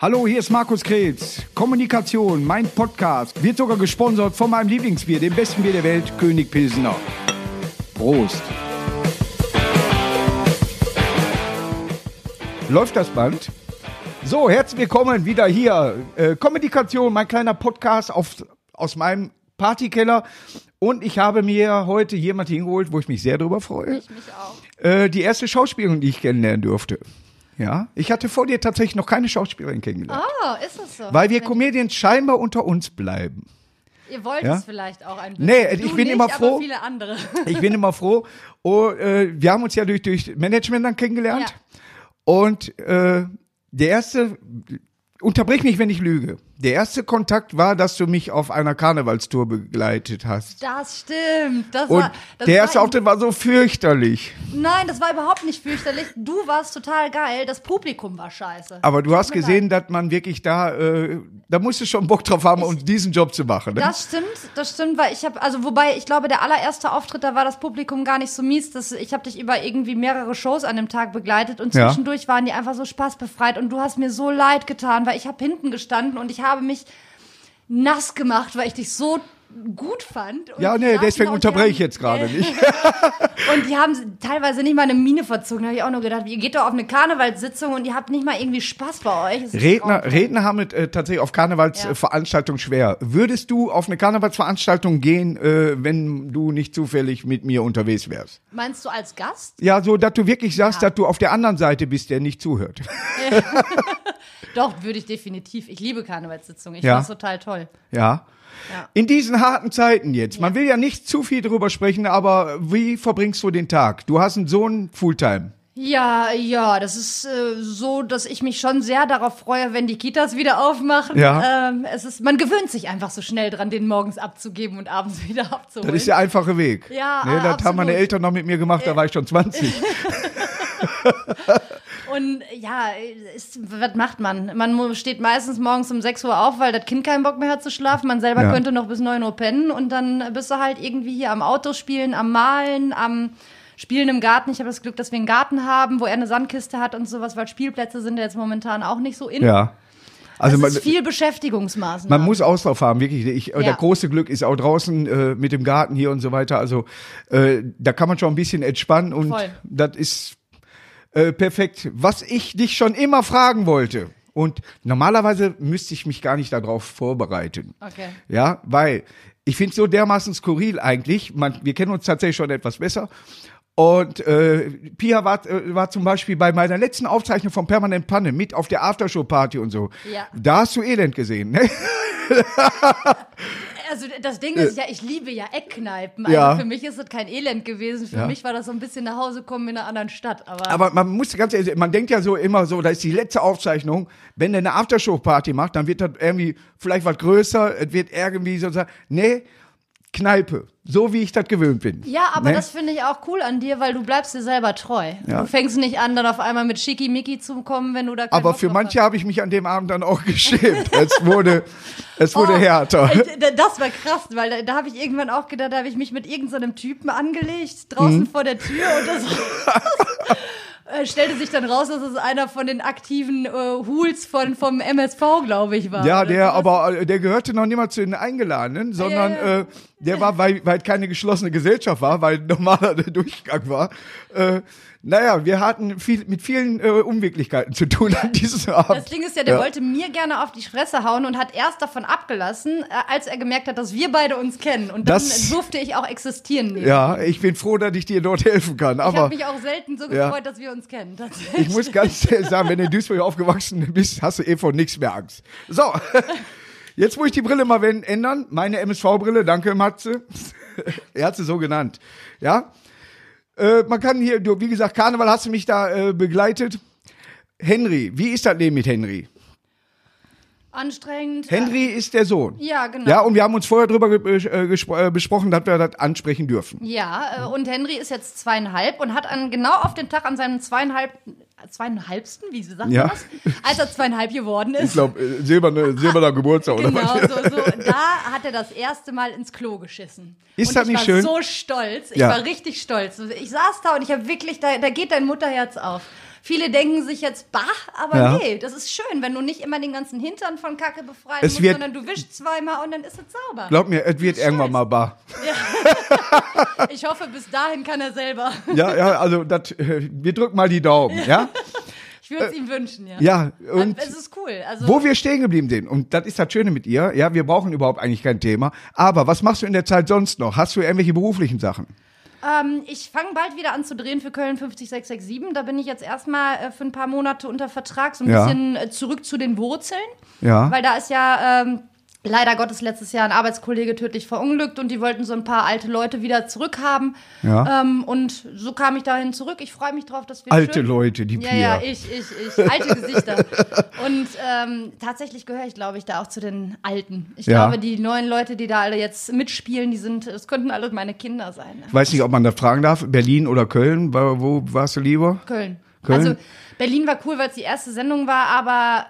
Hallo, hier ist Markus Kretz. Kommunikation, mein Podcast, wird sogar gesponsert von meinem Lieblingsbier, dem besten Bier der Welt, König Pilsener. Prost. Läuft das Band? So, herzlich willkommen wieder hier. Äh, Kommunikation, mein kleiner Podcast auf, aus meinem Partykeller. Und ich habe mir heute jemand hingeholt, wo ich mich sehr darüber freue. Ich mich auch. Äh, die erste Schauspielerin, die ich kennenlernen durfte. Ja, ich hatte vor dir tatsächlich noch keine Schauspielerin kennengelernt. Oh, ist das so? Weil wir Comedians scheinbar unter uns bleiben. Ihr wollt Ja? es vielleicht auch ein bisschen. Nee, Du ich bin nicht, immer froh. Viele andere. Ich bin immer froh. Oh, äh, wir haben uns ja durch, durch Management dann kennengelernt. Ja. Und äh, der erste, unterbrich mich, wenn ich lüge. Der erste Kontakt war, dass du mich auf einer Karnevalstour begleitet hast. Das stimmt. Das Und war, das der erste Auftritt war so fürchterlich. Nein, das war überhaupt nicht fürchterlich. Du warst total geil. Das Publikum war scheiße. Aber du hast gesehen, dass man wirklich da, äh, da musst du schon Bock drauf haben, um diesen Job zu machen. Ne? Das stimmt, das stimmt, weil ich habe, also wobei ich glaube, der allererste Auftritt, da war das Publikum gar nicht so mies. Das, ich habe dich über irgendwie mehrere Shows an dem Tag begleitet und Ja. zwischendurch waren die einfach so spaßbefreit und du hast mir so leid getan, weil ich habe hinten gestanden und ich habe mich nass gemacht, weil ich dich so gut fand. Ja, nee, deswegen unterbreche ich jetzt gerade nicht. Und die haben teilweise nicht mal eine Miene verzogen. Da habe ich auch nur gedacht, ihr geht doch auf eine Karnevalssitzung und ihr habt nicht mal irgendwie Spaß bei euch. Redner. Redner haben es äh, tatsächlich auf Karnevalsveranstaltungen schwer. Würdest du auf eine Karnevalsveranstaltung gehen, äh, wenn du nicht zufällig mit mir unterwegs wärst? Meinst du als Gast? Ja, so, dass du wirklich sagst, Ja. dass du auf der anderen Seite bist, der nicht zuhört. Doch, würde ich definitiv. Ich liebe Karnevalssitzungen. Ich Ja. finde das total toll. Ja. Ja. In diesen harten Zeiten jetzt, man will ja nicht zu viel drüber sprechen, aber wie verbringst du den Tag? Du hast einen Sohn Fulltime. Ja, ja, das ist äh, so, dass ich mich schon sehr darauf freue, wenn die Kitas wieder aufmachen. Ja. Ähm, es ist, man gewöhnt sich einfach so schnell dran, den morgens abzugeben und abends wieder abzuholen. Das ist der einfache Weg. Ja, ne, Das haben meine absolut. Eltern noch mit mir gemacht, da war ich schon 20. Und ja, ist, was macht man? Man steht meistens morgens um 6 Uhr auf, weil das Kind keinen Bock mehr hat zu schlafen. Man selber Ja. könnte noch bis 9 Uhr pennen und dann bist du halt irgendwie hier am Autospielen, am Malen, am Spielen im Garten. Ich habe das Glück, dass wir einen Garten haben, wo er eine Sandkiste hat und sowas, weil Spielplätze sind ja jetzt momentan auch nicht so in. ja. Also Also man, es ist viel Beschäftigungsmaßnahmen. man muss Auslauf haben, wirklich. Ich, äh, Ja. Der große Glück ist auch draußen äh, mit dem Garten hier und so weiter. Also äh, da kann man schon ein bisschen entspannen und Voll. das ist äh, perfekt. Was ich dich schon immer fragen wollte. Und normalerweise müsste ich mich gar nicht darauf vorbereiten. Okay. Ja, weil ich finde es so dermaßen skurril eigentlich. Man, wir kennen uns tatsächlich schon etwas besser. Und äh, Pia war, äh, war zum Beispiel bei meiner letzten Aufzeichnung von Permanent Panne mit auf der Aftershow-Party und so. Ja. Da hast du Elend gesehen, ne? Also das Ding ist ja, ich liebe ja Eckkneipen. Also Ja. für mich ist das kein Elend gewesen. Für Ja. mich war das so ein bisschen nach Hause kommen in einer anderen Stadt. Aber, Aber man muss ganz ehrlich, man denkt ja so immer so, da ist die letzte Aufzeichnung. Wenn der eine Aftershow-Party macht, dann wird das irgendwie vielleicht was größer, es wird irgendwie sozusagen, nee, Kneipe. So wie ich das gewöhnt bin. ja, aber ne? das finde ich auch cool an dir, weil du bleibst dir selber treu. Ja. Du fängst nicht an, dann auf einmal mit Schickimicki zu kommen, wenn du da Aber Bock für manche habe ich mich an dem Abend dann auch geschämt. Es wurde, es wurde Oh, härter. Das war krass, weil da, da habe ich irgendwann auch gedacht, da habe ich mich mit irgendeinem Typen angelegt, draußen Mhm. vor der Tür und das äh, stellte sich dann raus, dass es einer von den aktiven äh, Hools von, vom MSV, glaube ich, war. Ja, der, aber äh, der gehörte noch niemals zu den Eingeladenen, sondern Ja, ja. Äh, der war, weil, weil keine geschlossene Gesellschaft war, weil normaler der Durchgang war. Äh, naja, wir hatten viel, mit vielen äh, Unwirklichkeiten zu tun an diesem Abend. Das Ding ist ja, der Ja. wollte mir gerne auf die Fresse hauen und hat erst davon abgelassen, äh, als er gemerkt hat, dass wir beide uns kennen. Und dann Das- durfte ich auch existieren. neben. Ja, ich bin froh, dass ich dir dort helfen kann. Ich Aber habe mich auch selten so Ja. gefreut, dass wir uns kennen. ich muss ganz ehrlich sagen, wenn du in Duisburg aufgewachsen bist, hast du eh vor nichts mehr Angst. So, jetzt muss ich die Brille mal ändern. Meine MSV-Brille, danke Matze. er hat sie so genannt. Ja, äh, man kann hier, du, wie gesagt, Karneval hast du mich da äh, begleitet. Henry, wie ist das Leben mit Henry? Anstrengend. Henry ist der Sohn. Ja, genau. Ja, und wir haben uns vorher drüber ge äh, gespro- äh, besprochen, dass wir das ansprechen dürfen. Ja, äh, und Henry ist jetzt zweieinhalb und hat an, genau auf den Tag an seinem zweieinhalb, zweieinhalbsten, wie sagt Ja. das? Als er zweieinhalb geworden ist. Ich glaube, äh, silberne, silberner Geburtstag oder Genau, was? so, so. Da hat er das erste Mal ins Klo geschissen. Ist und das ich nicht war schön? so stolz. Ich Ja. war richtig stolz. Ich saß da und ich habe wirklich, da, da geht dein Mutterherz auf. Viele denken sich jetzt, bah, aber Ja. nee, das ist schön, wenn du nicht immer den ganzen Hintern von Kacke befreien Es musst, wird- sondern du wischst zweimal und dann ist es sauber. Glaub mir, es wird irgendwann mal bar. Ich hoffe, bis dahin kann er selber. Ja, ja, also das, äh, wir drücken mal die Daumen, ja? Ich würde es ihm wünschen, ja. Ja, und es ist cool. Also, wo wir stehen geblieben sind, und das ist das Schöne mit ihr, ja, wir brauchen überhaupt eigentlich kein Thema, aber was machst du in der Zeit sonst noch? Hast du irgendwelche beruflichen Sachen? Ähm, ich fange bald wieder an zu drehen für Köln 50667. Da bin ich jetzt erstmal äh, für ein paar Monate unter Vertrag, so ein Ja. bisschen äh, zurück zu den Wurzeln. Ja. Weil da ist ja ähm, leider Gottes letztes Jahr ein Arbeitskollege tödlich verunglückt und die wollten so ein paar alte Leute wieder zurückhaben. Ja. Ähm, und so kam ich dahin zurück. Ich freue mich drauf, dass wir Alte schön Leute, die Ja, Pia. ja, ich, ich, ich. Alte Gesichter. Und ähm, tatsächlich gehöre ich, glaube ich, da auch zu den Alten. Ich Ja. glaube, die neuen Leute, die da alle jetzt mitspielen, die sind, es könnten alle meine Kinder sein. Ich weiß nicht, ob man da fragen darf, Berlin oder Köln, wo, warst du lieber? Köln. Köln? Also Berlin war cool, weil es die erste Sendung war, aber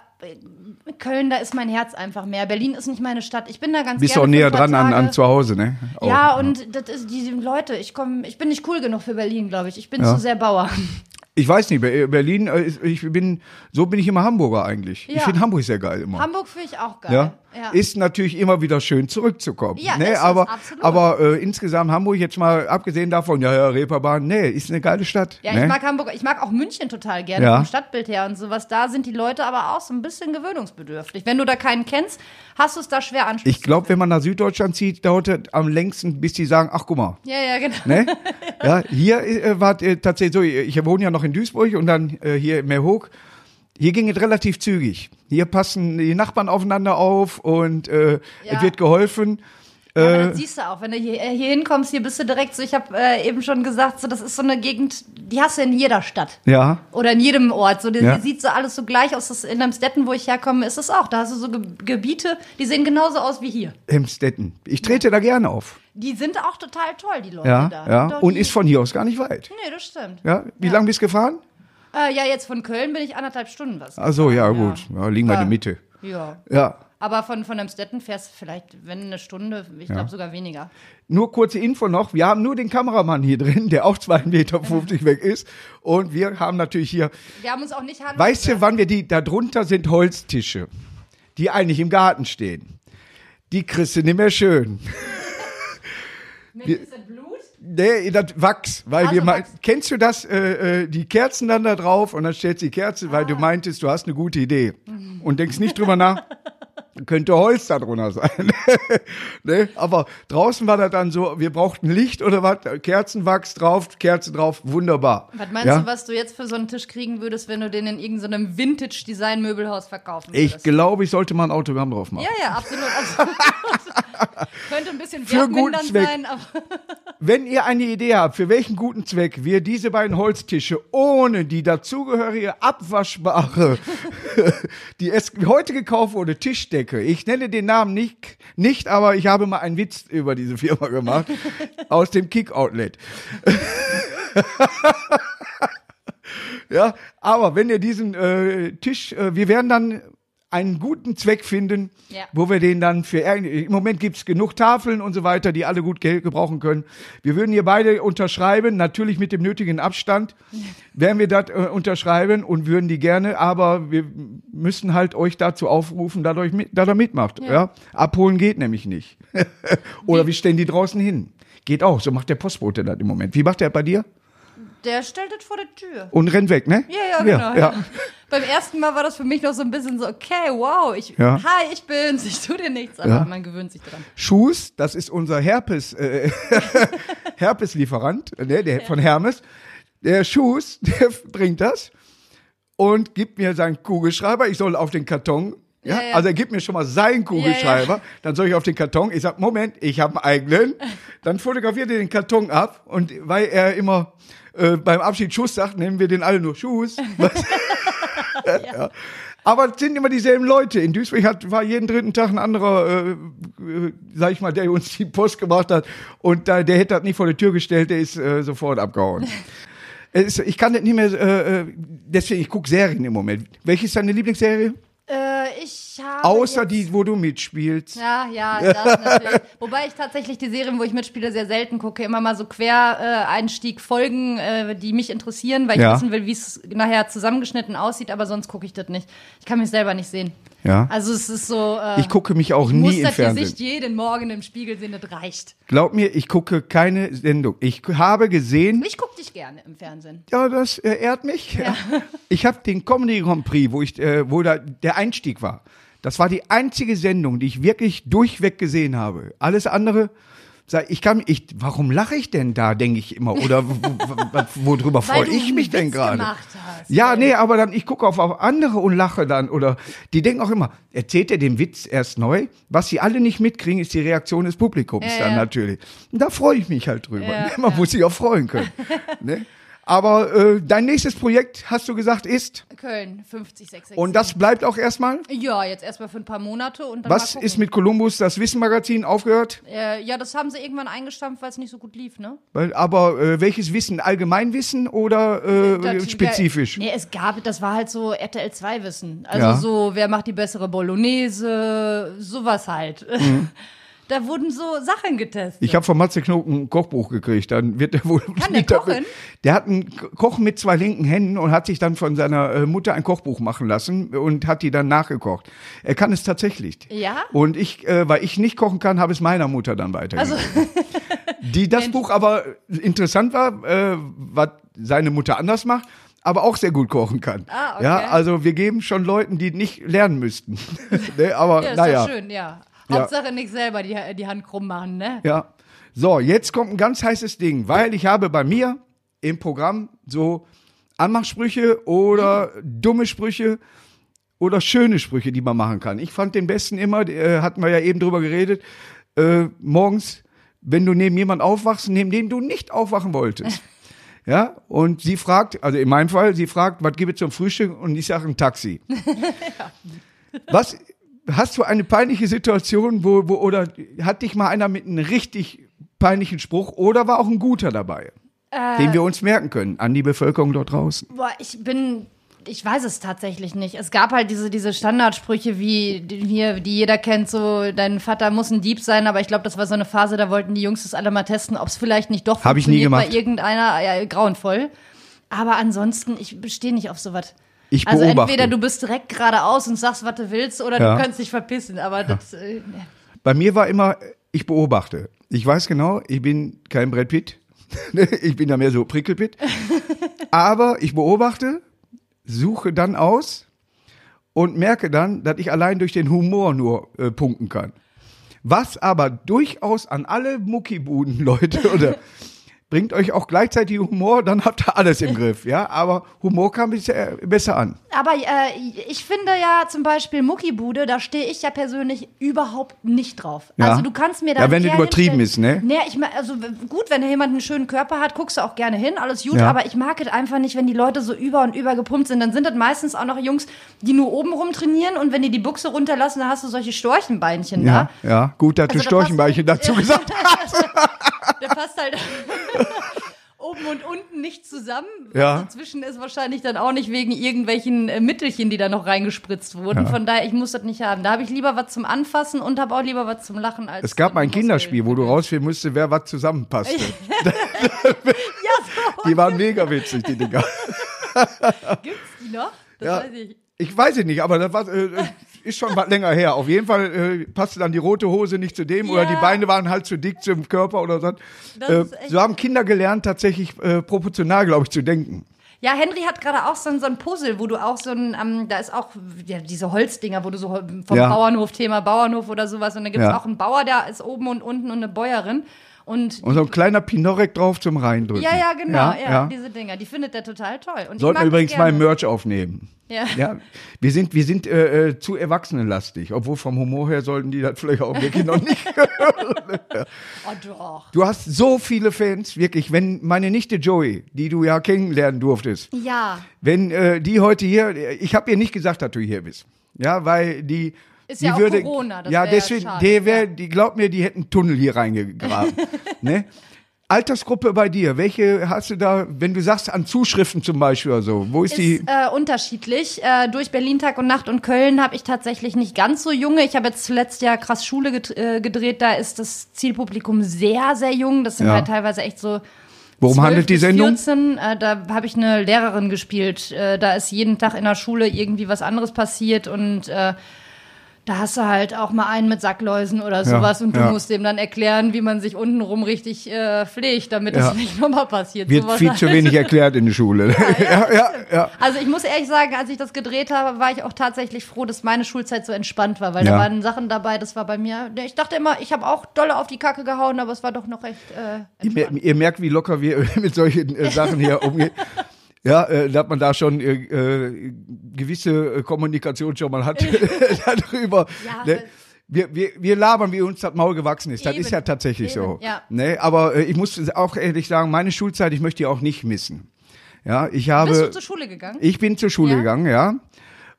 Köln, da ist mein Herz einfach mehr. Berlin ist nicht meine Stadt. Ich bin da ganz Bist gerne auch näher dran an, an zu Hause, ne? Auch. Ja, und das ist die Leute, ich komme, ich bin nicht cool genug für Berlin, glaube ich. Ich bin Ja. zu sehr Bauer. Ich weiß nicht, Be- Berlin, äh, ich bin, so bin ich immer Hamburger eigentlich. Ich Ja. finde Hamburg sehr geil immer. Hamburg finde ich auch geil. Ja? Ja. Ist natürlich immer wieder schön zurückzukommen. Ja, ne? es, aber absolut. aber äh, insgesamt Hamburg jetzt mal abgesehen davon, ja, ja, Reeperbahn, nee, ist eine geile Stadt. Ja, ne? ich mag Hamburg, ich mag auch München total gerne Ja. vom Stadtbild her und sowas. Da sind die Leute aber auch so ein bisschen gewöhnungsbedürftig. Wenn du da keinen kennst, hast du es da schwer Anschluss. ich glaube, wenn man nach Süddeutschland zieht, dauert es am längsten, bis die sagen, ach guck mal, Ja, ja, genau. Ne? Ja, hier äh, war äh, tatsächlich so, ich wohne ja noch in Duisburg und dann äh, hier in Meerhoek. Hier ging es relativ zügig. Hier passen die Nachbarn aufeinander auf und äh, Ja. es wird geholfen. Ja, aber Äh, das siehst du auch, wenn du hier, äh, hier hinkommst, hier bist du direkt so, ich habe äh, eben schon gesagt, so das ist so eine Gegend, die hast du in jeder Stadt. ja, Oder in jedem Ort. So, die, Ja. die sieht so alles so gleich aus. Das, in Amstetten, wo ich herkomme, ist es auch. Da hast du so Ge Gebiete, die sehen genauso aus wie hier. Hemstetten. Ich trete da gerne auf. Die sind auch total toll, die Leute Ja, da. ja. Und ist von hier aus gar nicht weit. Nee, das stimmt. Ja, wie Ja. lang bist du gefahren? Äh, ja, jetzt von Köln bin ich anderthalb Stunden was. Ach so, ja, gut. Ja, liegen wir in der Ja. Mitte. Ja. Ja. Aber von, von Amstetten fährst du vielleicht, wenn eine Stunde, ich glaube sogar weniger. Nur kurze Info noch. Wir haben nur den Kameramann hier drin, der auch 2,50 Meter weg ist. Und wir haben natürlich hier Wir haben uns auch nicht handeln Weißt du, wann wir die, da drunter sind Holztische, die eigentlich im Garten stehen. Die kriegst du nicht mehr schön. Blut? Nee, das Wachs, weil Also wir mal, kennst du das, äh, äh, die Kerzen dann da drauf und dann stellst du die Kerze, weil du Ah. meintest, du hast eine gute Idee. Und denkst nicht drüber nach, könnte Holz da drunter sein. ne? Aber draußen war das dann so, wir brauchten Licht oder was, Kerzenwachs drauf, Kerze drauf, wunderbar. Was meinst ja? du, was du jetzt für so einen Tisch kriegen würdest, wenn du den in irgendeinem Vintage-Design-Möbelhaus verkaufen Ich würdest? glaube, ich sollte mal ein Autogramm drauf machen. ja, ja, absolut. absolut. Könnte ein bisschen Für guten Zweck. sein, aber Wenn ihr eine Idee habt, für welchen guten Zweck wir diese beiden Holztische ohne die dazugehörige abwaschbare, die es heute gekauft wurde, Tischdecke, ich nenne den Namen nicht, nicht, aber ich habe mal einen Witz über diese Firma gemacht, aus dem Kick-Outlet. ja, aber wenn ihr diesen äh, Tisch, äh, wir werden dann einen guten Zweck finden, Ja. wo wir den dann für im Moment gibt's genug Tafeln und so weiter, die alle gut Geld gebrauchen können. Wir würden hier beide unterschreiben, natürlich mit dem nötigen Abstand, werden wir das äh, unterschreiben und würden die gerne, aber wir müssen halt euch dazu aufrufen, dass, euch mit, dass ihr mitmacht. Ja. Abholen geht nämlich nicht. Oder wir stellen die draußen hin. Geht auch, so macht der Postbote das im Moment. Wie macht der bei dir? Der stellt es vor der Tür. Und rennt weg, ne? Ja, ja, genau. Ja, Beim ersten Mal war das für mich noch so ein bisschen so, okay, wow, ich, Ja. hi, ich bin's, ich tu dir nichts, aber Ja. man gewöhnt sich dran. Schuss, das ist unser Herpes, äh, Herpeslieferant, ne, der von Hermes. Der Schuss, der bringt das und gibt mir seinen Kugelschreiber. Ich soll auf den Karton. Ja, Ja, ja. also er gibt mir schon mal seinen Kugelschreiber, dann soll ich auf den Karton. Ich sag, Moment, ich habe einen eigenen. Dann fotografiert er den Karton ab und weil er immer äh, beim Abschied Schuss sagt, nennen wir den alle nur Schuss. ja. Aber es sind immer dieselben Leute. In Duisburg hat, war jeden dritten Tag ein anderer, äh, äh, sag ich mal, der uns die Post gemacht hat. Und da, der hätte das nicht vor die Tür gestellt, der ist äh, sofort abgehauen. Ist, ich kann das nicht mehr, äh, äh, deswegen, ich gucke Serien im Moment. Welche ist deine Lieblingsserie? Ich habe. Außer jetzt- die, wo du mitspielst. Ja, ja, das natürlich. Wobei ich tatsächlich die Serien, wo ich mitspiele, sehr selten gucke. Immer mal so Quereinstieg, Folgen, äh, die mich interessieren, weil ich Ja. wissen will, wie es nachher zusammengeschnitten aussieht, aber sonst gucke ich das nicht. Ich kann mich selber nicht sehen. Ja. Also es ist so. Äh, Ich gucke mich auch ich muss nie im das Fernsehen. Gesicht jeden Morgen im Spiegel sehen, das reicht. Glaub mir, ich gucke keine Sendung. Ich habe gesehen, Ich gucke dich gerne im Fernsehen. ja, das äh, ehrt mich. Ich habe den Comedy Grand Prix, wo ich, äh, wo da der Einstieg war. Das war die einzige Sendung, die ich wirklich durchweg gesehen habe. Alles andere, ich kann, ich, warum lache ich denn da, denke ich immer, oder wo, wo, worüber freue ich mich denn gerade? Ja, nee, aber dann, ich gucke auf, auf andere und lache dann. Oder die denken auch immer, erzählt er den Witz erst neu? Was sie alle nicht mitkriegen, ist die Reaktion des Publikums Ja, dann ja. natürlich. Und da freue ich mich halt drüber. Ja, Man muss sich auch freuen können. ne? Aber äh, dein nächstes Projekt, hast du gesagt, ist, Köln, 50666. und das bleibt auch erstmal? Ja, jetzt erstmal für ein paar Monate und dann Was ist mit Columbus, das Wissenmagazin, aufgehört? Äh, ja, das haben sie irgendwann eingestampft, weil es nicht so gut lief, ne? Weil, aber äh, welches Wissen? Allgemeinwissen oder äh, Das- spezifisch? Ja, es gab, das war halt so RTL 2 Wissen. Also Ja. so, wer macht die bessere Bolognese, sowas halt. Da wurden so Sachen getestet. Ich habe von Matze Knob ein Kochbuch gekriegt. Dann wird er wohl. Kann der kochen? Der hat einen Ko- Koch mit zwei linken Händen und hat sich dann von seiner äh, Mutter ein Kochbuch machen lassen und hat die dann nachgekocht. Er kann es tatsächlich. Ja? Und ich, äh, weil ich nicht kochen kann, habe es meiner Mutter dann weitergegeben. Also, die das Buch aber interessant war, äh, was seine Mutter anders macht. Aber auch sehr gut kochen kann. Ah, okay. Ja, also wir geben schon Leuten, die nicht lernen müssten. ne, aber ja, ist naja. schön, ja. Ja. Hauptsache nicht selber die, die Hand krumm machen, ne? Ja. So, jetzt kommt ein ganz heißes Ding, weil ich habe bei mir im Programm so Anmachsprüche oder dumme Sprüche oder schöne Sprüche, die man machen kann. Ich fand den besten immer, äh, hatten wir ja eben drüber geredet, äh, morgens, wenn du neben jemand aufwachst, neben dem du nicht aufwachen wolltest. Ja, und sie fragt, also in meinem Fall, sie fragt, was gibt es zum Frühstück? Und ich sage ein Taxi. Was hast du eine peinliche Situation, wo, wo oder hat dich mal einer mit einem richtig peinlichen Spruch oder war auch ein guter dabei, den wir uns merken können an die Bevölkerung dort draußen? Boah, ich bin. Ich weiß es tatsächlich nicht. Es gab halt diese, diese Standardsprüche, wie die, hier, die jeder kennt, so, dein Vater muss ein Dieb sein, aber ich glaube, das war so eine Phase, da wollten die Jungs das alle mal testen, ob es vielleicht nicht doch Hab ich nie gemacht. bei irgendeiner, ja, grauenvoll. Aber ansonsten, ich bestehe nicht auf sowas. Ich Also beobachte. entweder du bist direkt geradeaus und sagst, was du willst, oder Ja. du kannst dich verpissen. Aber das, äh, Bei mir war immer, ich beobachte. Ich weiß genau, ich bin kein Brad Pitt. ich bin da mehr so Prickelpitt. Aber ich beobachte, suche dann aus und merke dann, dass ich allein durch den Humor nur äh, punkten kann. Was aber durchaus an alle Muckibuden-Leute oder bringt euch auch gleichzeitig Humor, dann habt ihr alles im Griff, ja. Aber Humor kam bisher besser an. Aber äh, ich finde ja zum Beispiel Muckibude, da stehe ich ja persönlich überhaupt nicht drauf. Ja. Also du kannst mir da Ja, wenn das übertrieben ist, ne? Nee, ich also gut, wenn jemand einen schönen Körper hat, guckst du auch gerne hin, alles gut, Ja. aber ich mag es einfach nicht, wenn die Leute so über und über gepumpt sind. Dann sind das meistens auch noch Jungs, die nur oben rum trainieren und wenn die die Buchse runterlassen, dann hast du solche Storchenbeinchen Ja, da. ja. Gut, dass du Also da Storchenbeichen passt- dazu gesagt hast. Der passt halt oben und unten nicht zusammen. Ja. Dazwischen ist wahrscheinlich dann auch nicht wegen irgendwelchen äh, Mittelchen, die da noch reingespritzt wurden. Ja. Von daher, ich muss das nicht haben. Da habe ich lieber was zum Anfassen und habe auch lieber was zum Lachen als Es gab mal ein Kinderspiel, wo du rausfinden musste, wer was zusammenpasste. Ja, so. Die waren mega witzig, die Dinger. Gibt's die noch? Das Ja. weiß ich. Ich weiß es nicht, aber das war, äh, ist schon was länger her. Auf jeden Fall äh, passte dann die rote Hose nicht zu dem oder Ja. die Beine waren halt zu dick zum Körper oder so. Äh, so haben Kinder gelernt, tatsächlich äh, proportional, glaube ich, zu denken. Ja, Henry hat gerade auch so ein, so ein Puzzle, wo du auch so ein, ähm, da ist auch ja, diese Holzdinger, wo du so vom Ja. Bauernhof, Thema Bauernhof oder sowas. Und da gibt es Ja. auch einen Bauer, der ist oben und unten und eine Bäuerin. Und Und so ein kleiner Pinorek drauf zum Reindrücken. ja, ja, genau, ja, ja. diese Dinger, die findet er total toll. Und Sollten wir übrigens mal Merch aufnehmen. Ja. Ja, wir sind, wir sind äh, äh, zu erwachsenenlastig, obwohl vom Humor her sollten die das vielleicht auch wirklich noch nicht. Oh doch. Du hast so viele Fans, wirklich. Wenn meine Nichte Joey, die du ja kennenlernen durftest, Ja, wenn äh, die heute hier, ich habe ihr nicht gesagt, dass du hier bist, ja, weil die Ist die ja auch würde, Corona, das ja wär ja deswegen, schade, die wär, ja. die glaubt mir, die hätten einen Tunnel hier reingegraben, ne? Altersgruppe bei dir, welche hast du da, wenn du sagst an Zuschriften zum Beispiel oder so, wo ist, die? Ist äh, unterschiedlich. Äh, durch Berlin Tag und Nacht und Köln habe ich tatsächlich nicht ganz so junge. Ich habe jetzt zuletzt ja krass Schule äh, gedreht. Da ist das Zielpublikum sehr, sehr jung. Das sind Ja. halt teilweise echt so. Worum 12 handelt die Sendung? 14, äh, da habe ich eine Lehrerin gespielt. Äh, da ist jeden Tag in der Schule irgendwie was anderes passiert und äh, da hast du halt auch mal einen mit Sackläusen oder sowas und du ja. musst dem dann erklären, wie man sich untenrum richtig äh, pflegt, damit Ja. das nicht nochmal passiert. Wird Sowas viel zu halt. wenig erklärt in der Schule. Ja, ja, ja. Also ich muss ehrlich sagen, als ich das gedreht habe, war ich auch tatsächlich froh, dass meine Schulzeit so entspannt war, weil Ja. da waren Sachen dabei, das war bei mir. Ich dachte immer, ich habe auch dolle auf die Kacke gehauen, aber es war doch noch recht äh, Ihr, ihr merkt, wie locker wir mit solchen äh, Sachen hier umgehen. Ja, äh, dass man da schon äh, äh, gewisse äh, Kommunikation schon mal hat darüber. Ja, ne? wir, wir, wir labern, wie uns das Maul gewachsen ist. Das Eben. ist ja tatsächlich so. Eben, ja. Ne? Aber äh, ich muss auch ehrlich sagen, meine Schulzeit, ich möchte die auch nicht missen. Ja, ich habe. Bist du zur Schule gegangen? Ich bin zur Schule Ja? gegangen, ja.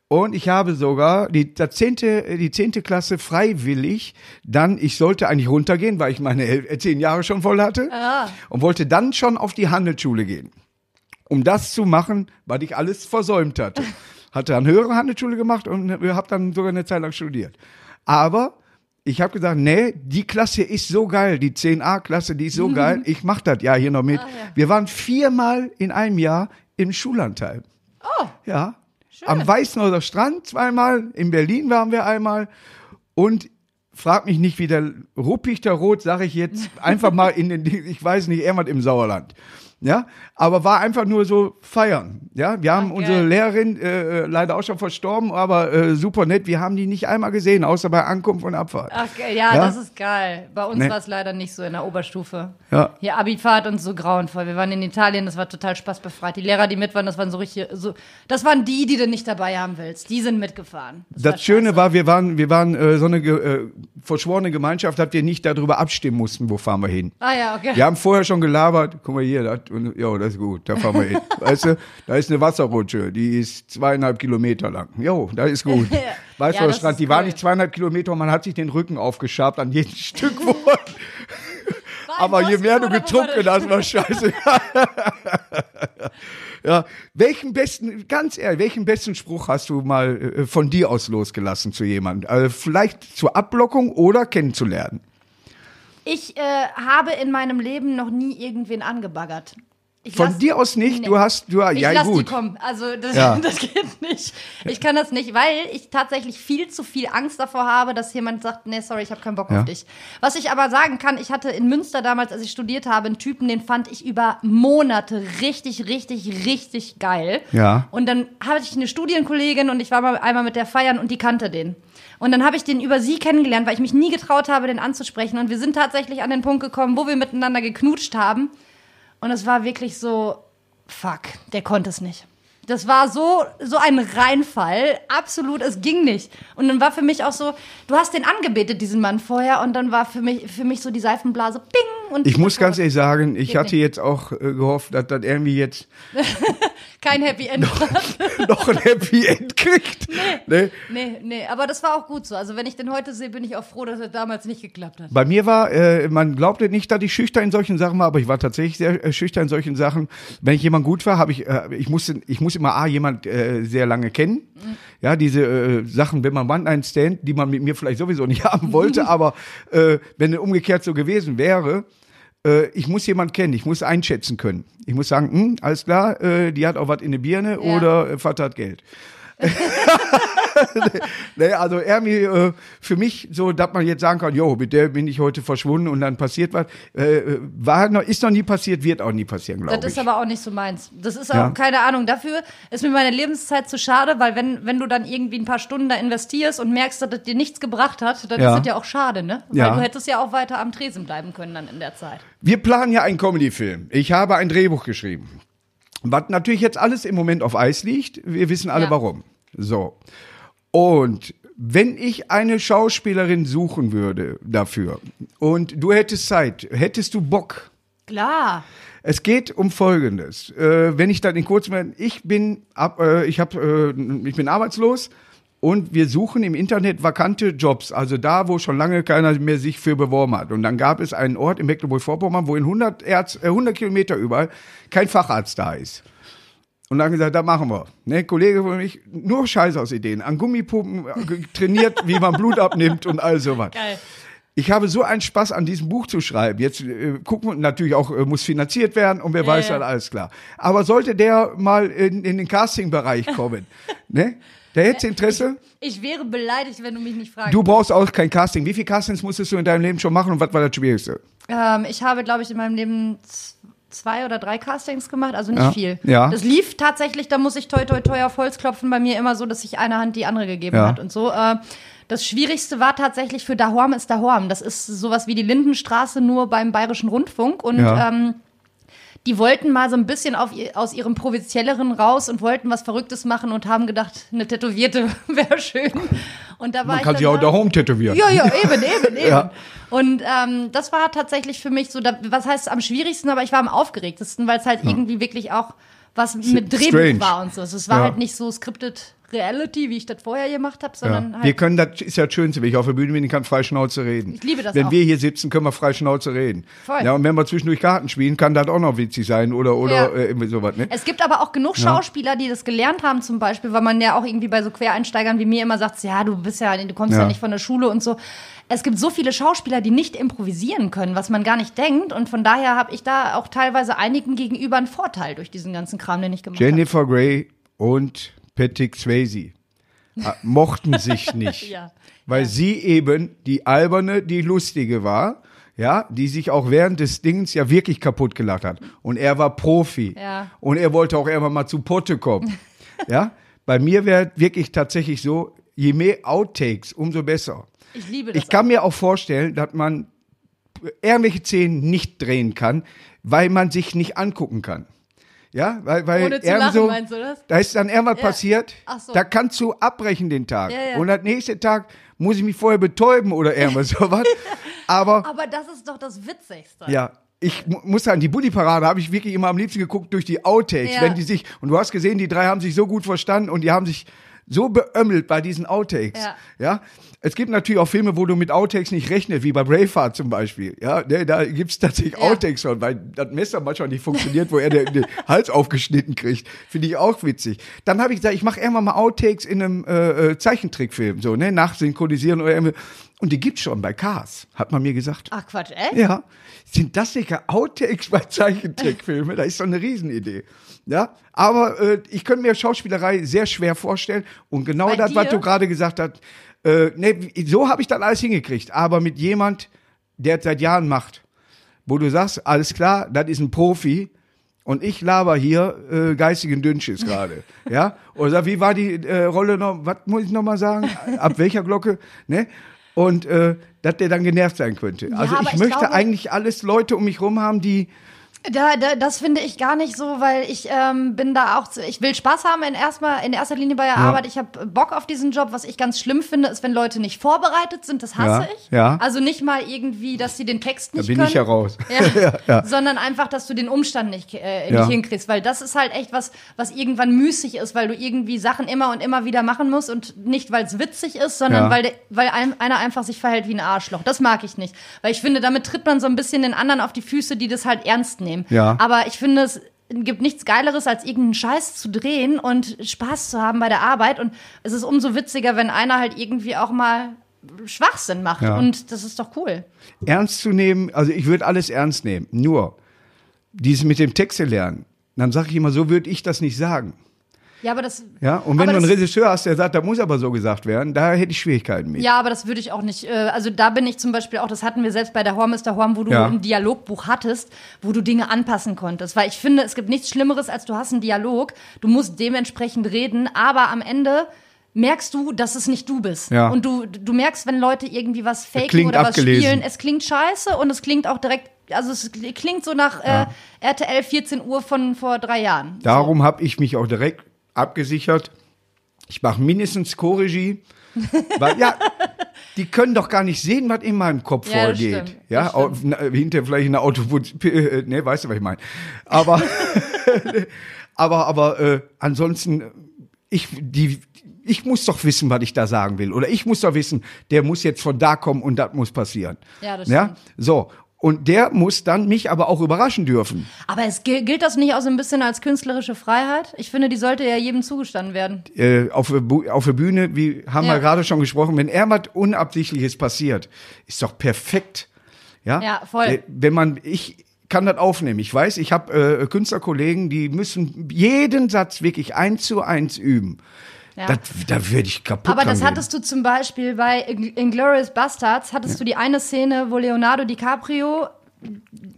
Und ich habe sogar die, zehnte, die zehnte Klasse freiwillig, dann, ich sollte eigentlich runtergehen, weil ich meine äh, zehn Jahre schon voll hatte. Ah. Und wollte dann schon auf die Handelsschule gehen. Um das zu machen, weil ich alles versäumt hatte. Hatte dann höhere Handelsschule gemacht und habe dann sogar eine Zeit lang studiert. Aber ich habe gesagt, nee, die Klasse ist so geil, die 10a-Klasse, die ist so geil, ich mach das ja hier noch mit. Mhm. Ah, ja. Wir waren viermal in einem Jahr im Schullandteil. Oh, Ja. Am Weißenhäuser Strand zweimal, in Berlin waren wir einmal und frag mich nicht, wie der Ruppichter Rot, sage ich jetzt, einfach mal in den, ich weiß nicht, irgendwas im Sauerland. Ja, aber war einfach nur so feiern. Ja, wir haben Ach, unsere. Lehrerin äh, leider auch schon verstorben, aber äh, super nett. Wir haben die nicht einmal gesehen, außer bei Ankunft und Abfahrt. ach ge- ja, Ja? das ist geil. Bei uns Nee. war es leider nicht so in der Oberstufe. Ja. Hier Abifahrt und so grauenvoll. Wir waren in Italien, das war total spaßbefreit. Die Lehrer, die mit waren, das waren so richtig, so, das waren die, die du nicht dabei haben willst. Die sind mitgefahren. war Das Schöne scheiße. war, wir waren, wir waren äh, so eine äh, verschworene Gemeinschaft, dass wir nicht darüber abstimmen mussten, wo fahren wir hin. Ah ja, okay. Wir haben vorher schon gelabert, guck mal hier, das, und, ja, das ist gut, da fahren wir hin. Weißt du, da ist eine Wasserrutsche, die ist zweieinhalb Kilometer lang. Jo, da ist gut. Weißt Ja, du, Strand, die war cool. nicht zweieinhalb Kilometer, man hat sich den Rücken aufgeschabt an jedem Stück, wo man, War in aber je mehr du war getrunken das? hast, war scheiße. ja, welchen besten, ganz ehrlich, welchen besten Spruch hast du mal äh, von dir aus losgelassen zu jemandem? Also vielleicht zur Abblockung oder kennenzulernen? Ich äh, habe in meinem Leben noch nie irgendwen angebaggert. Ich Von lass- dir aus nicht, Nee. du hast, du, Ich ja lass die gut. kommen. Also das, Ja. das geht nicht. Ich kann das nicht, weil ich tatsächlich viel zu viel Angst davor habe, dass jemand sagt, nee, sorry, ich habe keinen Bock Ja. auf dich. Was ich aber sagen kann, ich hatte in Münster damals, als ich studiert habe, einen Typen, den fand ich über Monate richtig, richtig, richtig geil. Ja. Und dann hatte ich eine Studienkollegin und ich war mal einmal mit der feiern und die kannte den. Und dann habe ich den über sie kennengelernt, weil ich mich nie getraut habe, den anzusprechen. Und wir sind tatsächlich an den Punkt gekommen, wo wir miteinander geknutscht haben. Und es war wirklich so, fuck, der konnte es nicht. Das war so, so ein Reinfall. Absolut, es ging nicht. Und dann war für mich auch so, du hast den angebetet, diesen Mann vorher, und dann war für mich, für mich so die Seifenblase, ping. Und Ich muss ganz ehrlich sagen, ich hatte nicht. jetzt auch äh, gehofft, dass das irgendwie jetzt Kein Happy End. noch ein Happy End kriegt. Nee. nee, nee, aber das war auch gut so. Also wenn ich den heute sehe, bin ich auch froh, dass er damals nicht geklappt hat. Bei mir war, äh, man glaubte nicht, dass ich schüchtern in solchen Sachen war, aber ich war tatsächlich sehr äh, schüchtern in solchen Sachen. Wenn ich jemand gut war, habe ich, äh, ich musste, ich muss immer A, jemand äh, sehr lange kennen. Ja, diese äh, Sachen, wenn man One-Night-Stand, die man mit mir vielleicht sowieso nicht haben wollte, aber äh, wenn es umgekehrt so gewesen wäre, äh, ich muss jemand kennen, ich muss einschätzen können. Ich muss sagen, hm, alles klar, äh, die hat auch was in der Birne Ja. oder äh, Vater hat Geld. nee, also irgendwie äh, für mich so, dass man jetzt sagen kann, jo, mit der bin ich heute verschwunden und dann passiert was. Äh, war noch, ist noch nie passiert, wird auch nie passieren, glaube Das ich. ist aber auch nicht so meins. Das ist auch, Ja. keine Ahnung, dafür ist mir meine Lebenszeit zu schade, weil wenn, wenn du dann irgendwie ein paar Stunden da investierst und merkst, dass das dir nichts gebracht hat, dann Ja. ist das ja auch schade, ne? Weil Ja. du hättest ja auch weiter am Tresen bleiben können dann in der Zeit. Wir planen ja einen Comedy-Film. Ich habe ein Drehbuch geschrieben. Was natürlich jetzt alles im Moment auf Eis liegt. Wir wissen alle Ja. warum. So. Und wenn ich eine Schauspielerin suchen würde dafür und du hättest Zeit, hättest du Bock, Klar. Es geht um Folgendes. Äh, wenn ich dann in kurzem, ich bin ab, äh, ich habe, äh, ich bin arbeitslos und wir suchen im Internet vakante Jobs, also da, wo schon lange keiner mehr sich für beworben hat. Und dann gab es einen Ort in Mecklenburg-Vorpommern, wo in 100, Erz, äh, 100 Kilometer überall kein Facharzt da ist. Und dann gesagt, da machen wir. Ne, Kollege von mich, nur Scheiß aus Ideen. An Gummipumpen trainiert, wie man Blut abnimmt und all sowas. Geil. Ich habe so einen Spaß an diesem Buch zu schreiben. Jetzt äh, gucken wir natürlich auch, äh, muss finanziert werden und wer weiß ja. dann alles klar. Aber sollte der mal in, in den Casting-Bereich kommen, ne? Der hätte Interesse. Ich wäre beleidigt, wenn du mich nicht fragst. Du brauchst auch kein Casting. Wie viele Castings musstest du in deinem Leben schon machen und was war das Schwierigste? Ähm, ich habe, glaube ich, in meinem Leben zwei oder drei Castings gemacht, also nicht Ja. viel. Ja. Das lief tatsächlich, da muss ich toi toi toi auf Holz klopfen, bei mir immer so, dass sich eine Hand die andere gegeben Ja. hat und so. Äh, das Schwierigste war tatsächlich für Dahorm ist Dahorm. Das ist sowas wie die Lindenstraße nur beim Bayerischen Rundfunk und ähm, die wollten mal so ein bisschen auf, aus ihrem Provinzielleren raus und wollten was Verrücktes machen und haben gedacht, eine Tätowierte wäre schön. Und da war Man kann sich auch da- home tätowieren. ja, ja, eben, eben, eben. Ja. Und ähm, das war tatsächlich für mich so, da, was heißt am schwierigsten, aber ich war am aufgeregtesten, weil es halt irgendwie wirklich auch was mit Drehbuch strange. war und so. Also es war Ja. halt nicht so scripted Reality, wie ich das vorher gemacht habe, Ja. sondern Wir halt. können, das ist ja das Schönste, wenn ich auf der Bühne bin, ich kann frei Schnauze reden. Ich liebe das Wenn auch. wir hier sitzen, können wir frei Schnauze reden. Voll. Ja, und wenn wir zwischendurch Karten spielen, kann das auch noch witzig sein oder, oder Ja. äh, irgendwie sowas, ne? Es gibt aber auch genug Schauspieler, die das gelernt haben, zum Beispiel, weil man ja auch irgendwie bei so Quereinsteigern wie mir immer sagt, ja, du bist ja, du kommst ja, Ja. nicht von der Schule und so. Es gibt so viele Schauspieler, die nicht improvisieren können, was man gar nicht denkt. Und von daher habe ich da auch teilweise einigen gegenüber einen Vorteil durch diesen ganzen Kram, den ich gemacht habe. Jennifer Grey und Patrick Swayze mochten sich nicht. Ja. Weil sie eben die alberne, die lustige war, ja, die sich auch während des Dings ja wirklich kaputt gelacht hat. Und er war Profi. Ja. Und er wollte auch irgendwann mal zu Potte kommen. ja, bei mir wäre wirklich tatsächlich so, je mehr Outtakes, umso besser. Ich liebe das. Ich kann mir auch vorstellen, dass man irgendwelche Szenen nicht drehen kann, weil man sich nicht angucken kann. Ja, weil, weil Ohne zu lachen, so, meinst du das? da ist dann irgendwas Ja. passiert, Ach so. da kannst du abbrechen den Tag. Ja, ja. Und am nächsten Tag muss ich mich vorher betäuben oder irgendwas sowas. Aber Aber das ist doch das Witzigste. ja, ich mu- muss sagen, die Bulli-Parade habe ich wirklich immer am liebsten geguckt durch die Outtakes, Ja. wenn die sich, und du hast gesehen, die drei haben sich so gut verstanden und die haben sich so beömmelt bei diesen Outtakes. Ja. ja? Es gibt natürlich auch Filme, wo du mit Outtakes nicht rechnest, wie bei Braveheart zum Beispiel. Ja, ne, da gibt's tatsächlich Ja. Outtakes schon, weil das Messer manchmal nicht funktioniert, wo er den, den Hals aufgeschnitten kriegt. Finde ich auch witzig. Dann habe ich gesagt, ich mache irgendwann mal Outtakes in einem äh, äh, Zeichentrickfilm, so, ne, nachsynchronisieren oder irgendwie. Und die gibt's schon bei Cars, hat man mir gesagt. Ach Quatsch, echt? Ja, sind das dicke Outtakes bei Zeichentrickfilmen? Das ist doch eine Riesenidee. Ja, aber äh, ich könnte mir Schauspielerei sehr schwer vorstellen. Und genau Bei das, was dir? du gerade gesagt hast, äh, nee, so habe ich das alles hingekriegt. Aber mit jemand, der es seit Jahren macht, wo du sagst, alles klar, das ist ein Profi. Und ich laber hier äh, geistigen Dünnschiss gerade. ja? Oder wie war die äh, Rolle noch? Was muss ich noch mal sagen? Ab welcher Glocke? Ne? Und äh, dass der dann genervt sein könnte. also aber ich, ich möchte glaube- eigentlich alles Leute um mich rum haben, die Da, da, das finde ich gar nicht so, weil ich ähm, bin da auch, zu, ich will Spaß haben in, erstmal, in erster Linie bei der Arbeit. Ich habe Bock auf diesen Job. Was ich ganz schlimm finde, ist, wenn Leute nicht vorbereitet sind. Das hasse Ja, ich. ja. Also nicht mal irgendwie, dass sie den Text da nicht bin können. ich ja raus. Ja. ja. Sondern einfach, dass du den Umstand nicht, äh, nicht Ja. hinkriegst. Weil das ist halt echt was, was irgendwann müßig ist, weil du irgendwie Sachen immer und immer wieder machen musst und nicht, weil es witzig ist, sondern Ja. weil, der, weil ein, einer einfach sich verhält wie ein Arschloch. Das mag ich nicht. Weil ich finde, damit tritt man so ein bisschen den anderen auf die Füße, die das halt ernst nehmen. Ja. Aber ich finde, es gibt nichts Geileres, als irgendeinen Scheiß zu drehen und Spaß zu haben bei der Arbeit. Und es ist umso witziger, wenn einer halt irgendwie auch mal Schwachsinn macht. Ja. Und das ist doch cool. Ernst zu nehmen, also ich würde alles ernst nehmen. Nur dieses mit dem Texte lernen, dann sage ich immer, so würde ich das nicht sagen. Ja, aber das. Ja, und wenn du einen Regisseur hast, der sagt, da muss aber so gesagt werden, da hätte ich Schwierigkeiten mit. Ja, aber das würde ich auch nicht. Äh, also da bin ich zum Beispiel auch, das hatten wir selbst bei der Horm ist der Horm, wo du Ja. ein Dialogbuch hattest, wo du Dinge anpassen konntest. Weil ich finde, es gibt nichts Schlimmeres, als du hast einen Dialog, du musst dementsprechend reden, aber am Ende merkst du, dass es nicht du bist. Ja. Und du, du merkst, wenn Leute irgendwie was faken oder was abgelesen. spielen, es klingt scheiße und es klingt auch direkt, also es klingt so nach äh, RTL 14 Uhr von vor drei Jahren. Darum habe ich mich auch direkt abgesichert. Ich mache mindestens Co-Regie. Weil, ja, die können doch gar nicht sehen, was in meinem Kopf Ja, vorgeht. stimmt, ja, das au- na, hinter vielleicht eine Auto, äh, ne, weißt du, was ich meine. Aber, aber, aber äh, ansonsten, ich, die, ich muss doch wissen, was ich da sagen will. Oder ich muss doch wissen, der muss jetzt von da kommen und das muss passieren. Ja, das ja? stimmt. So. Und der muss dann mich aber auch überraschen dürfen. Aber es gilt, gilt das nicht auch so ein bisschen als künstlerische Freiheit? Ich finde, die sollte ja jedem zugestanden werden. Äh, auf, auf der Bühne, wie haben Ja. wir gerade schon gesprochen, wenn er was Unabsichtliches passiert, ist doch perfekt. Ja, Ja, voll. Äh, Wenn man, ich kann das aufnehmen. Ich weiß, ich habe äh, Künstlerkollegen, die müssen jeden Satz wirklich eins zu eins üben. Ja. Das, da würde ich kaputt Aber das hattest du zum Beispiel bei Ing- Inglourious Bastards, hattest du die eine Szene, wo Leonardo DiCaprio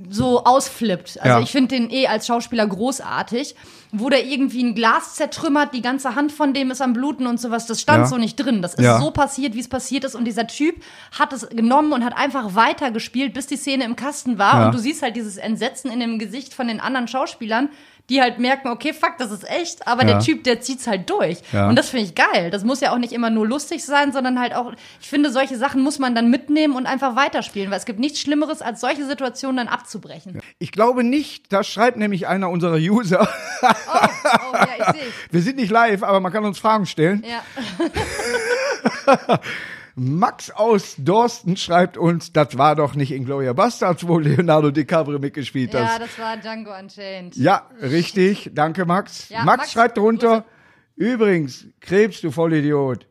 so ausflippt. Also Ja. ich finde den eh als Schauspieler großartig, wo der irgendwie ein Glas zertrümmert, die ganze Hand von dem ist am Bluten und sowas. Das stand Ja. so nicht drin. Das ist Ja. so passiert, wie es passiert ist. Und dieser Typ hat es genommen und hat einfach weitergespielt, bis die Szene im Kasten war. Ja. Und du siehst halt dieses Entsetzen in dem Gesicht von den anderen Schauspielern, die halt merken, okay, fuck, das ist echt, aber Ja. der Typ, der zieht's halt durch. Ja. Und das finde ich geil. Das muss ja auch nicht immer nur lustig sein, sondern halt auch, ich finde, solche Sachen muss man dann mitnehmen und einfach weiterspielen, weil es gibt nichts Schlimmeres, als solche Situationen dann abzubrechen. Ich glaube nicht, da schreibt nämlich einer unserer User. Oh, oh, ja, ich sehe Wir sind nicht live, aber man kann uns Fragen stellen. Ja. Max aus Dorsten schreibt uns, das war doch nicht in Gloria Bastards, wo Leonardo DiCaprio mitgespielt ja, hat. das war Django Unchained. Ja, richtig. Danke, Max. Ja, Max, Max, schreibt drunter, übrigens, Krebs, du Vollidiot.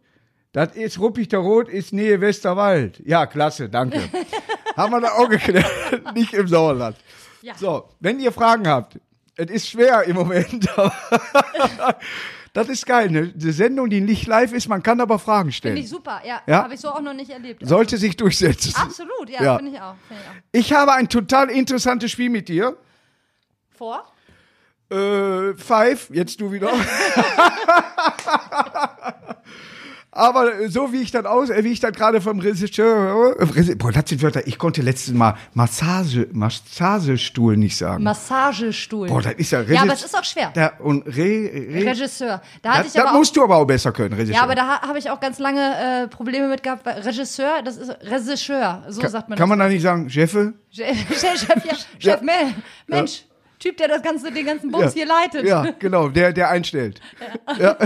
Das ist Ruppichter Rot, ist Nähe Westerwald. Ja, klasse, danke. Haben wir da auch geklärt. nicht im Sauerland. Ja. So, wenn ihr Fragen habt, es ist schwer im Moment, aber das ist geil. Ne? Die Sendung, die nicht live ist, man kann aber Fragen stellen. Finde ich super, ja. Ja. Habe ich so auch noch nicht erlebt. Sollte sich durchsetzen. Absolut, ja, Ja. finde ich auch. Find ich auch. Ich habe ein total interessantes Spiel mit dir. Vor? Äh, Five, jetzt du wieder. Aber so wie ich das aus, äh, wie ich das gerade vom Regisseur, äh, boah, das sind Wörter, ich konnte letztes Mal Massage, Massagestuhl nicht sagen. Massagestuhl. boah, das ist ja ja, aber es ist auch schwer. Da, und Re, Re, Regisseur. Da hatte das, ich das aber auch musst du aber auch besser können, Regisseur. Ja, aber da ha- habe ich auch ganz lange äh, Probleme mit gehabt. Regisseur, das ist Regisseur, so sagt man Kann man da nicht sagen, Chefe? das. Chef, Chef, ja, Chef, Mel, Mensch, Typ, der das ganze, den ganzen Bums hier leitet. Ja, genau, der, der einstellt. Ja.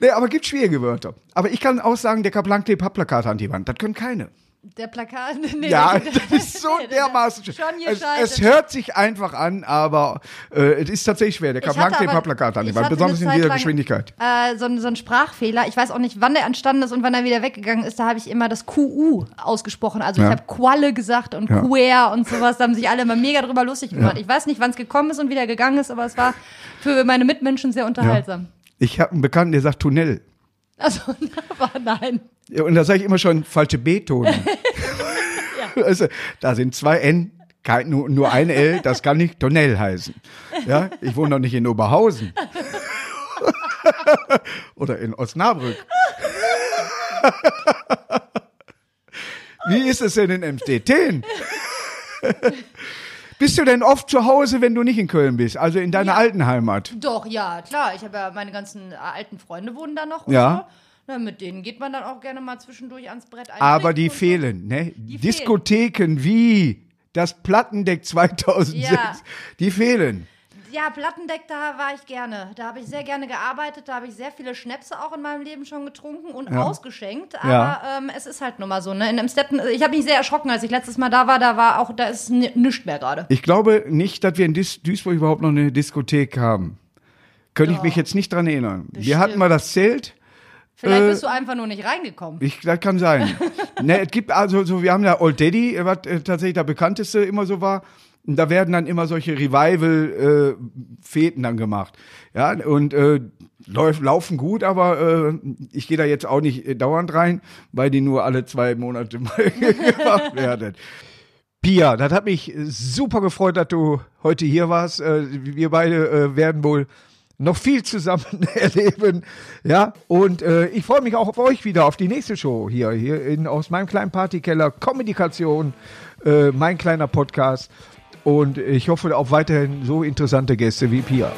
Nee, aber gibt schwierige Wörter. Aber ich kann auch sagen, der Kaplan klebt Pappplakate an die Wand. Das können keine. Der Plakat, nee, Ja, das ist so nee, der- dermaßen. Schon Es, es hört sich einfach an, aber äh, es ist tatsächlich schwer. Der Kaplan klebt Pappplakate an die Wand, besonders in dieser lang, Geschwindigkeit. Äh, so, ein- so ein Sprachfehler. Ich weiß auch nicht, wann der entstanden ist und wann er wieder weggegangen ist. Da habe ich immer das QU ausgesprochen. Also Ja. ich habe Qualle gesagt und Ja. Queer und sowas. Da haben sich alle immer mega drüber lustig gemacht. Ich weiß nicht, wann es gekommen ist und wieder gegangen ist, aber es war für meine Mitmenschen sehr unterhaltsam. Ich habe einen Bekannten, der sagt Tunnel. Also, aber nein. Ja, Und da sage ich immer schon falsche B-Ton. also, da sind zwei N, kein, nur, nur ein L, das kann nicht Tunnel heißen. Ja, ich wohne doch nicht in Oberhausen. Oder in Osnabrück. Wie ist es denn in Emstetten? Bist du denn oft zu Hause, wenn du nicht in Köln bist, also in deiner Ja. alten Heimat? Doch, ja, klar. Ich habe ja meine ganzen äh, alten Freunde wohnen da noch. Ja. So. Na, mit denen geht man dann auch gerne mal zwischendurch ans Brett ein. Aber die fehlen, ne? fehlen. Diskotheken wie das Plattendeck 2006, Ja. die fehlen. Ja, Plattendeck, da war ich gerne. Da habe ich sehr gerne gearbeitet. Da habe ich sehr viele Schnäpse auch in meinem Leben schon getrunken und ausgeschenkt. Aber Ja. ähm, es ist halt nun mal so. Ne? In Amstetten, ich habe mich sehr erschrocken, als ich letztes Mal da war. Da war auch, da ist ni- nichts mehr gerade. Ich glaube nicht, dass wir in Dis Duisburg überhaupt noch eine Diskothek haben. Könnte ich mich jetzt nicht dran erinnern. Wir hatten mal das Zelt. Vielleicht Äh, bist du einfach nur nicht reingekommen. Ich, das kann sein. ne, es gibt also so, wir haben ja Old Daddy, was äh, tatsächlich der bekannteste immer so war. Und da werden dann immer solche Revival-Feten dann gemacht. Ja, und äh, läuft, laufen gut, aber äh, ich gehe da jetzt auch nicht äh, dauernd rein, weil die nur alle zwei Monate mal gemacht werden. Pia, das hat mich super gefreut, dass du heute hier warst. Äh, Wir beide äh, werden wohl noch viel zusammen erleben. Ja, und äh, ich freue mich auch auf euch wieder, auf die nächste Show hier, hier in, aus meinem kleinen Partykeller. Kommunikation, äh, mein kleiner Podcast. Und ich hoffe auf weiterhin so interessante Gäste wie Pia.